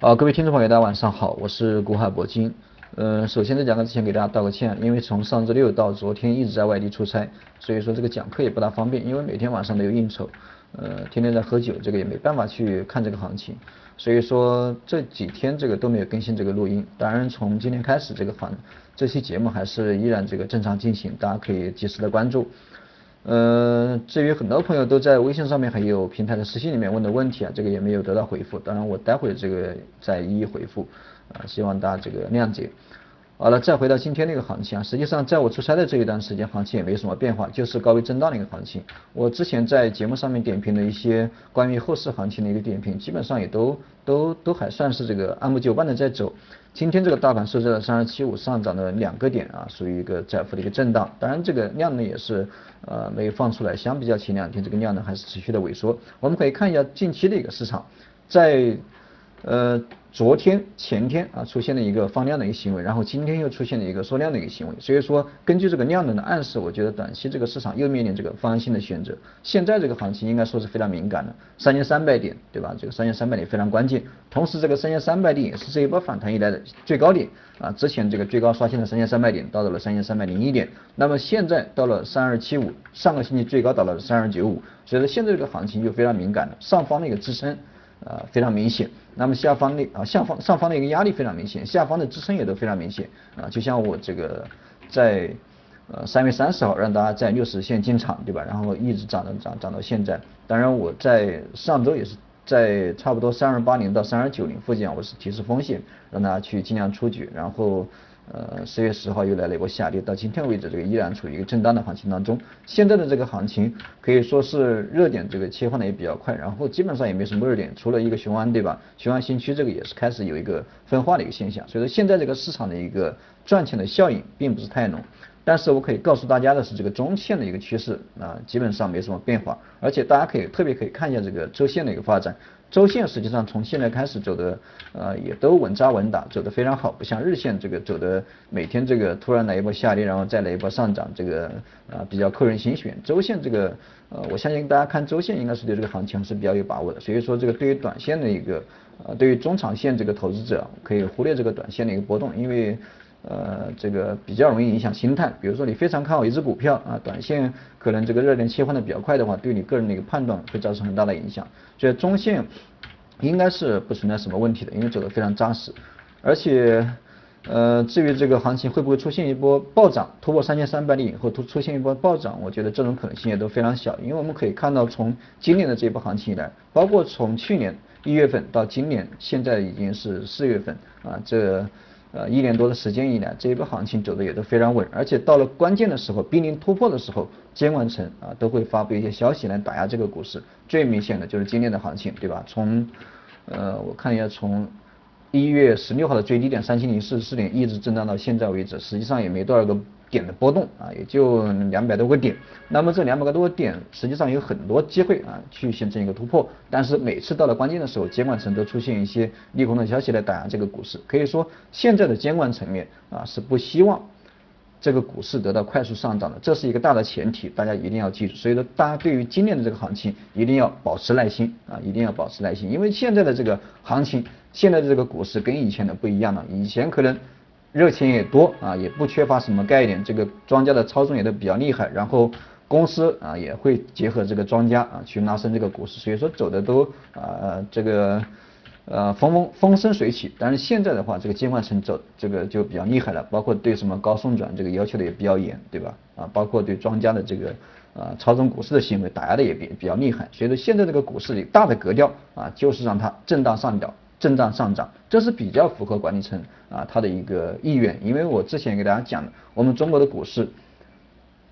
好，各位听众朋友，大家晚上好，我是古海铂金。呃，首先在讲课之前给大家道个歉，因为从上周六到昨天一直在外地出差，所以说这个讲课也不大方便，因为每天晚上都有应酬，呃，天天在喝酒，这个也没办法去看这个行情，所以说这几天这个都没有更新这个录音。当然从今天开始，这个行这期节目还是依然这个正常进行，大家可以及时的关注。呃，至于很多朋友都在微信上面还有平台的私信里面问的问题啊，这个也没有得到回复，当然我待会这个再一一回复，啊，希望大家这个谅解。好了，再回到今天那个行情啊，实际上在我出差的这一段时间，行情也没什么变化，就是高位震荡的一个行情。我之前在节目上面点评的一些关于后市行情的一个点评，基本上也都都都还算是这个按部就班的在走。今天这个大盘收在了三二七五，上涨了两个点啊，属于一个窄幅的一个震荡。当然这个量呢也是呃没有放出来，相比较前两天这个量呢还是持续的萎缩。我们可以看一下近期的一个市场，在呃。昨天、前天啊出现了一个放量的一个行为，然后今天又出现了一个缩量的一个行为，所以说根据这个量能的暗示，我觉得短期这个市场又面临这个方向性的选择。现在这个行情应该说是非常敏感的，三千三百点，对吧？这个三千三百点非常关键。同时，这个三千三百点也是这一波反弹以来的最高点啊。之前这个最高刷新了三千三百点，到达了三千三百零一点，那么现在到了三二七五，上个星期最高到了三二九五，所以说现在这个行情就非常敏感了，上方的一个支撑。呃，非常明显。那么下方的啊，下方上方的一个压力非常明显，下方的支撑也都非常明显啊。就像我这个在呃三月三十号让大家在六十线进场，对吧？然后一直涨涨涨涨到现在。当然我在上周也是在差不多三二八零到三二九零附近，我是提示风险，让大家去尽量出局，然后。呃，十月十号又来了一波下跌，到今天为止，这个依然处于一个震荡的行情当中。现在的这个行情可以说是热点这个切换的也比较快，然后基本上也没什么热点，除了一个雄安，对吧？雄安新区这个也是开始有一个分化的一个现象，所以说现在这个市场的一个赚钱的效应并不是太浓。但是我可以告诉大家的是，这个中线的一个趋势啊，基本上没什么变化，而且大家可以特别可以看一下这个周线的一个发展。周线实际上从现在开始走的，呃，也都稳扎稳打，走得非常好，不像日线这个走的每天这个突然来一波下跌，然后再来一波上涨，这个啊比较扣人心弦。周线这个，呃，我相信大家看周线应该是对这个行情是比较有把握的。所以说这个对于短线的一个，呃，对于中长线这个投资者可以忽略这个短线的一个波动，因为。呃，这个比较容易影响心态。比如说你非常看好一只股票啊，短线可能这个热点切换的比较快的话，对你个人的一个判断会造成很大的影响。所以中线应该是不存在什么问题的，因为走得非常扎实。而且呃，至于这个行情会不会出现一波暴涨，突破三千三百点以后突出现一波暴涨，我觉得这种可能性也都非常小。因为我们可以看到，从今年的这一波行情以来，包括从去年一月份到今年现在已经是四月份啊，这。呃，一年多的时间以来，这一波行情走的也都非常稳，而且到了关键的时候，濒临突破的时候，监管层啊都会发布一些消息来打压这个股市。最明显的就是今天的行情，对吧？从呃，我看一下，从一月十六号的最低点三千零四十四点一直震荡到现在为止，实际上也没多少个。点的波动啊，也就两百多个点，那么这两百个多个点，实际上有很多机会啊，去形成一个突破。但是每次到了关键的时候，监管层都出现一些利空的消息来打压这个股市。可以说，现在的监管层面啊，是不希望这个股市得到快速上涨的，这是一个大的前提，大家一定要记住。所以说，大家对于今年的这个行情，一定要保持耐心啊，一定要保持耐心，因为现在的这个行情，现在的这个股市跟以前的不一样了，以前可能。热钱也多啊，也不缺乏什么概念，这个庄家的操纵也都比较厉害，然后公司啊也会结合这个庄家啊去拉升这个股市，所以说走的都啊这个呃风风风生水起。但是现在的话，这个监管层走这个就比较厉害了，包括对什么高送转这个要求的也比较严，对吧？啊，包括对庄家的这个啊操纵股市的行为打压的也比比较厉害，所以说现在这个股市里大的格调啊就是让它震荡上调。震荡上涨，这是比较符合管理层啊他的一个意愿，因为我之前给大家讲了，我们中国的股市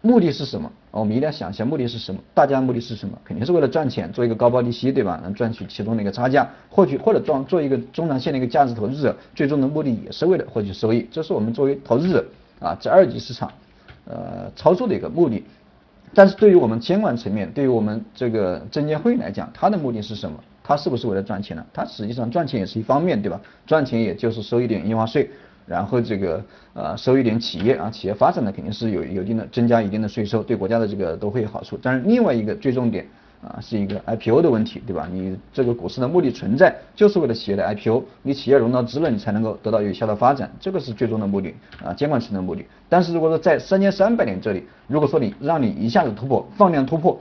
目的是什么？我们一定要想一下目的是什么？大家目的是什么？肯定是为了赚钱，做一个高抛低吸，对吧？能赚取其中的一个差价，获取或者做做一个中长线的一个价值投资者，最终的目的也是为了获取收益，这是我们作为投资者啊在二级市场呃操作的一个目的。但是对于我们监管层面，对于我们这个证监会来讲，它的目的是什么？它是不是为了赚钱呢？它实际上赚钱也是一方面，对吧？赚钱也就是收一点印花税，然后这个呃收一点企业啊，企业发展呢肯定是有有一定的增加一定的税收，对国家的这个都会有好处。但是另外一个最重点啊，是一个 IPO 的问题，对吧？你这个股市的目的存在就是为了企业的 IPO，你企业融到资了，你才能够得到有效的发展，这个是最终的目的啊，监管层的目的。但是如果说在三千三百点这里，如果说你让你一下子突破，放量突破。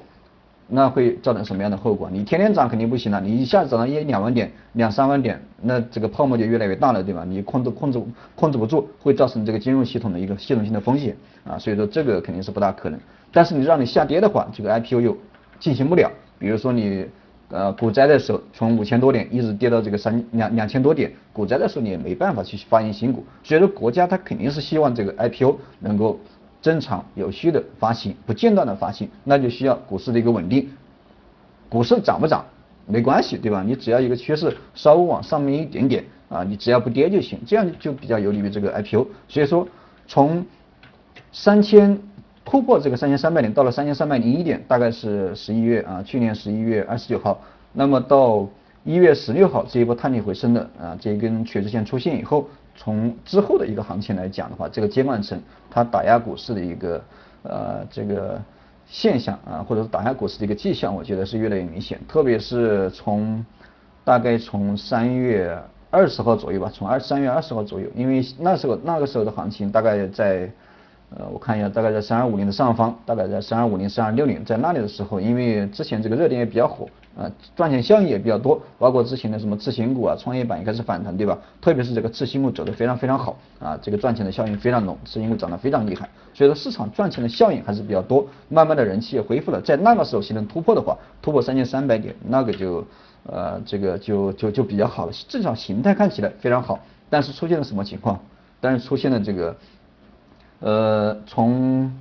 那会造成什么样的后果？你天天涨肯定不行了，你一下子涨到一两万点、两三万点，那这个泡沫就越来越大了，对吧？你控制控制控制不住，会造成这个金融系统的一个系统性的风险啊，所以说这个肯定是不大可能。但是你让你下跌的话，这个 IPO 又进行不了。比如说你呃股灾的时候，从五千多点一直跌到这个三两两千多点，股灾的时候你也没办法去发行新股，所以说国家它肯定是希望这个 IPO 能够。正常有序的发行，不间断的发行，那就需要股市的一个稳定。股市涨不涨没关系，对吧？你只要一个趋势稍微往上面一点点啊，你只要不跌就行，这样就比较有利于这个 IPO。所以说，从三千突破这个三千三百点到了三千三百零一点，大概是十一月啊，去年十一月二十九号，那么到一月十六号这一波探底回升的啊，这一根趋势线出现以后。从之后的一个行情来讲的话，这个监管层它打压股市的一个呃这个现象啊，或者是打压股市的一个迹象，我觉得是越来越明显。特别是从大概从三月二十号左右吧，从二三月二十号左右，因为那时候那个时候的行情大概在。呃，我看一下，大概在三二五零的上方，大概在三二五零、三二六零，在那里的时候，因为之前这个热点也比较火，啊，赚钱效应也比较多，包括之前的什么次新股啊、创业板也开始反弹，对吧？特别是这个次新股走得非常非常好，啊，这个赚钱的效应非常浓，次新股涨得非常厉害，所以说市场赚钱的效应还是比较多，慢慢的人气也恢复了，在那个时候形成突破的话，突破三千三百点，那个就呃这个就就就比较好了，至少形态看起来非常好，但是出现了什么情况？但是出现了这个。呃，从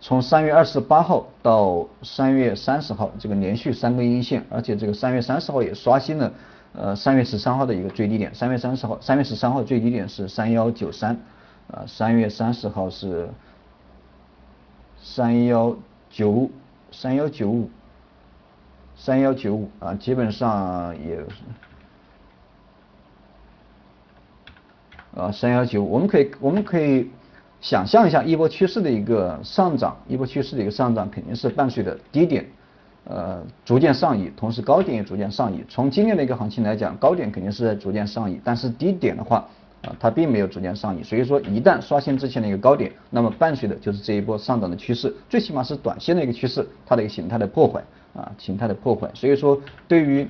从三月二十八号到三月三十号，这个连续三根阴线，而且这个三月三十号也刷新了呃三月十三号的一个最低点。三月三十号，三月十三号最低点是三幺九三，啊，三月三十号是三幺九三幺九五三幺九五啊，基本上也啊三幺九，我们可以我们可以。想象一下一波趋势的一个上涨，一波趋势的一个上涨肯定是伴随着低点，呃，逐渐上移，同时高点也逐渐上移。从今年的一个行情来讲，高点肯定是在逐渐上移，但是低点的话，啊，它并没有逐渐上移。所以说，一旦刷新之前的一个高点，那么伴随的就是这一波上涨的趋势，最起码是短线的一个趋势，它的一个形态的破坏，啊，形态的破坏。所以说，对于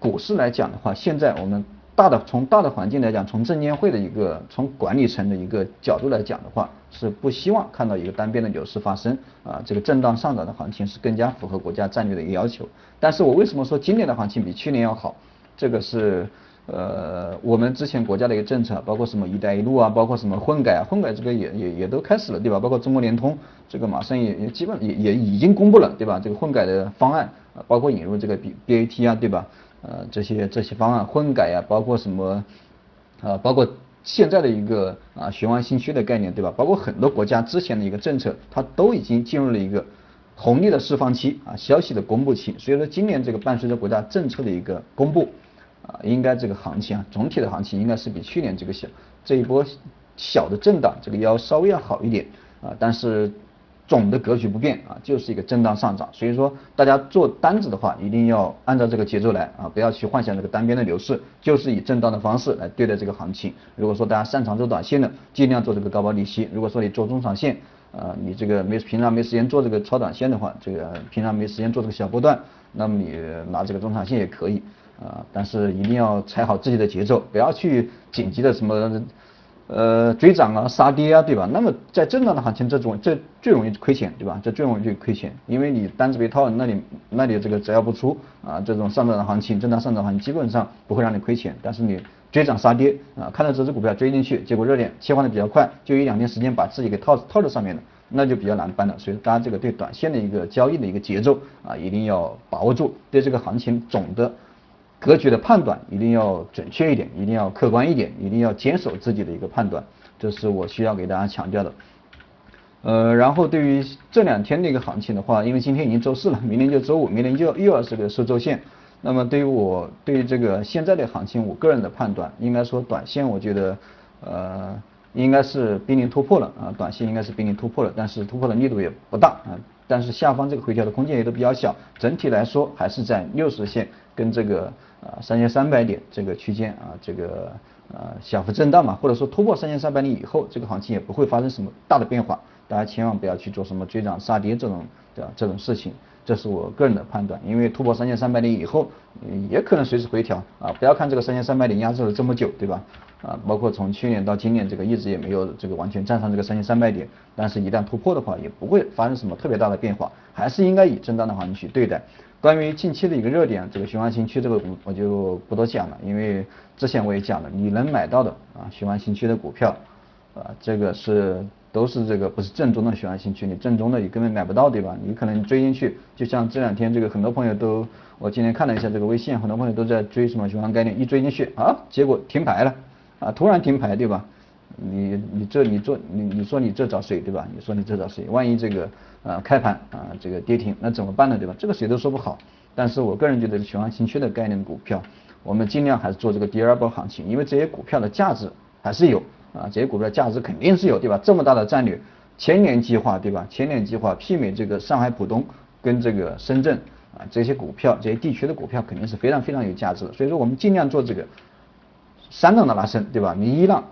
股市来讲的话，现在我们。大的从大的环境来讲，从证监会的一个从管理层的一个角度来讲的话，是不希望看到一个单边的牛市发生啊，这个震荡上涨的行情是更加符合国家战略的一个要求。但是我为什么说今年的行情比去年要好？这个是呃我们之前国家的一个政策，包括什么一带一路啊，包括什么混改啊，混改这个也也也都开始了，对吧？包括中国联通这个马上也也基本也也已经公布了，对吧？这个混改的方案，包括引入这个 B B A T 啊，对吧？呃，这些这些方案混改呀，包括什么，啊，包括现在的一个啊雄安新区的概念，对吧？包括很多国家之前的一个政策，它都已经进入了一个红利的释放期啊，消息的公布期。所以说，今年这个伴随着国家政策的一个公布，啊，应该这个行情啊，总体的行情应该是比去年这个小这一波小的震荡，这个要稍微要好一点啊，但是。总的格局不变啊，就是一个震荡上涨，所以说大家做单子的话，一定要按照这个节奏来啊，不要去幻想这个单边的牛市，就是以震荡的方式来对待这个行情。如果说大家擅长做短线的，尽量做这个高抛低吸；如果说你做中长线，啊，你这个没平常没时间做这个超短线的话，这个平常没时间做这个小波段，那么你拿这个中长线也可以啊，但是一定要踩好自己的节奏，不要去紧急的什么。呃，追涨啊，杀跌啊，对吧？那么在震荡的行情，这种这最容易亏钱，对吧？这最容易亏钱，因为你单子被套，那你那你这个只要不出啊，这种上涨的行情，震荡上涨行情基本上不会让你亏钱。但是你追涨杀跌啊，看到这只股票追进去，结果热点切换的比较快，就一两天时间把自己给套套在上面了，那就比较难办了。所以大家这个对短线的一个交易的一个节奏啊，一定要把握住，对这个行情总的。格局的判断一定要准确一点，一定要客观一点，一定要坚守自己的一个判断，这是我需要给大家强调的。呃，然后对于这两天的一个行情的话，因为今天已经周四了，明天就周五，明天就又要是个收周线。那么对于我对于这个现在的行情，我个人的判断，应该说短线我觉得呃应该是濒临突破了啊，短线应该是濒临突破了，但是突破的力度也不大啊，但是下方这个回调的空间也都比较小，整体来说还是在六十线跟这个呃三千三百点这个区间啊这个呃小幅震荡嘛，或者说突破三千三百点以后，这个行情也不会发生什么大的变化，大家千万不要去做什么追涨杀跌这种的这种事情。这是我个人的判断，因为突破三千三百点以后，也可能随时回调啊！不要看这个三千三百点压制了这么久，对吧？啊，包括从去年到今年，这个一直也没有这个完全站上这个三千三百点，但是一旦突破的话，也不会发生什么特别大的变化，还是应该以震荡的行情去对待。关于近期的一个热点，这个循环新区这个我就不多讲了，因为之前我也讲了，你能买到的啊循环新区的股票，啊这个是。都是这个不是正宗的循环新区，你正宗的你根本买不到，对吧？你可能追进去，就像这两天这个很多朋友都，我今天看了一下这个微信，很多朋友都在追什么循环概念，一追进去啊，结果停牌了，啊，突然停牌，对吧？你你这你做你你说你这找谁，对吧？你说你这找谁？万一这个啊开盘啊这个跌停，那怎么办呢，对吧？这个谁都说不好。但是我个人觉得雄安新区的概念股票，我们尽量还是做这个第二波行情，因为这些股票的价值还是有。啊，这些股票价值肯定是有，对吧？这么大的战略，千年计划，对吧？千年计划媲美这个上海浦东跟这个深圳啊，这些股票，这些地区的股票肯定是非常非常有价值的。所以说我们尽量做这个三浪的拉升，对吧？你一浪、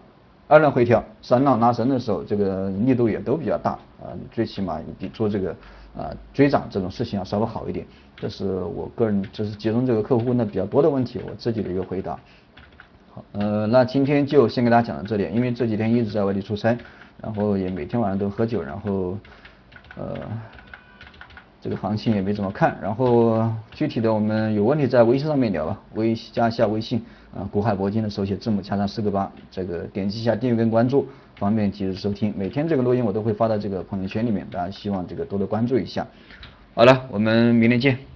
二浪回调，三浪拉升的时候，这个力度也都比较大啊。最起码你比做这个啊追涨这种事情要稍微好一点。这是我个人，这是集中这个客户问的比较多的问题，我自己的一个回答。好，呃，那今天就先给大家讲到这里，因为这几天一直在外地出差，然后也每天晚上都喝酒，然后，呃，这个行情也没怎么看，然后具体的我们有问题在微信上面聊吧，微加一下微信，啊，古海铂金的手写字母加上四个八，这个点击一下订阅跟关注，方便及时收听，每天这个录音我都会发到这个朋友圈里面，大家希望这个多多关注一下。好了，我们明天见。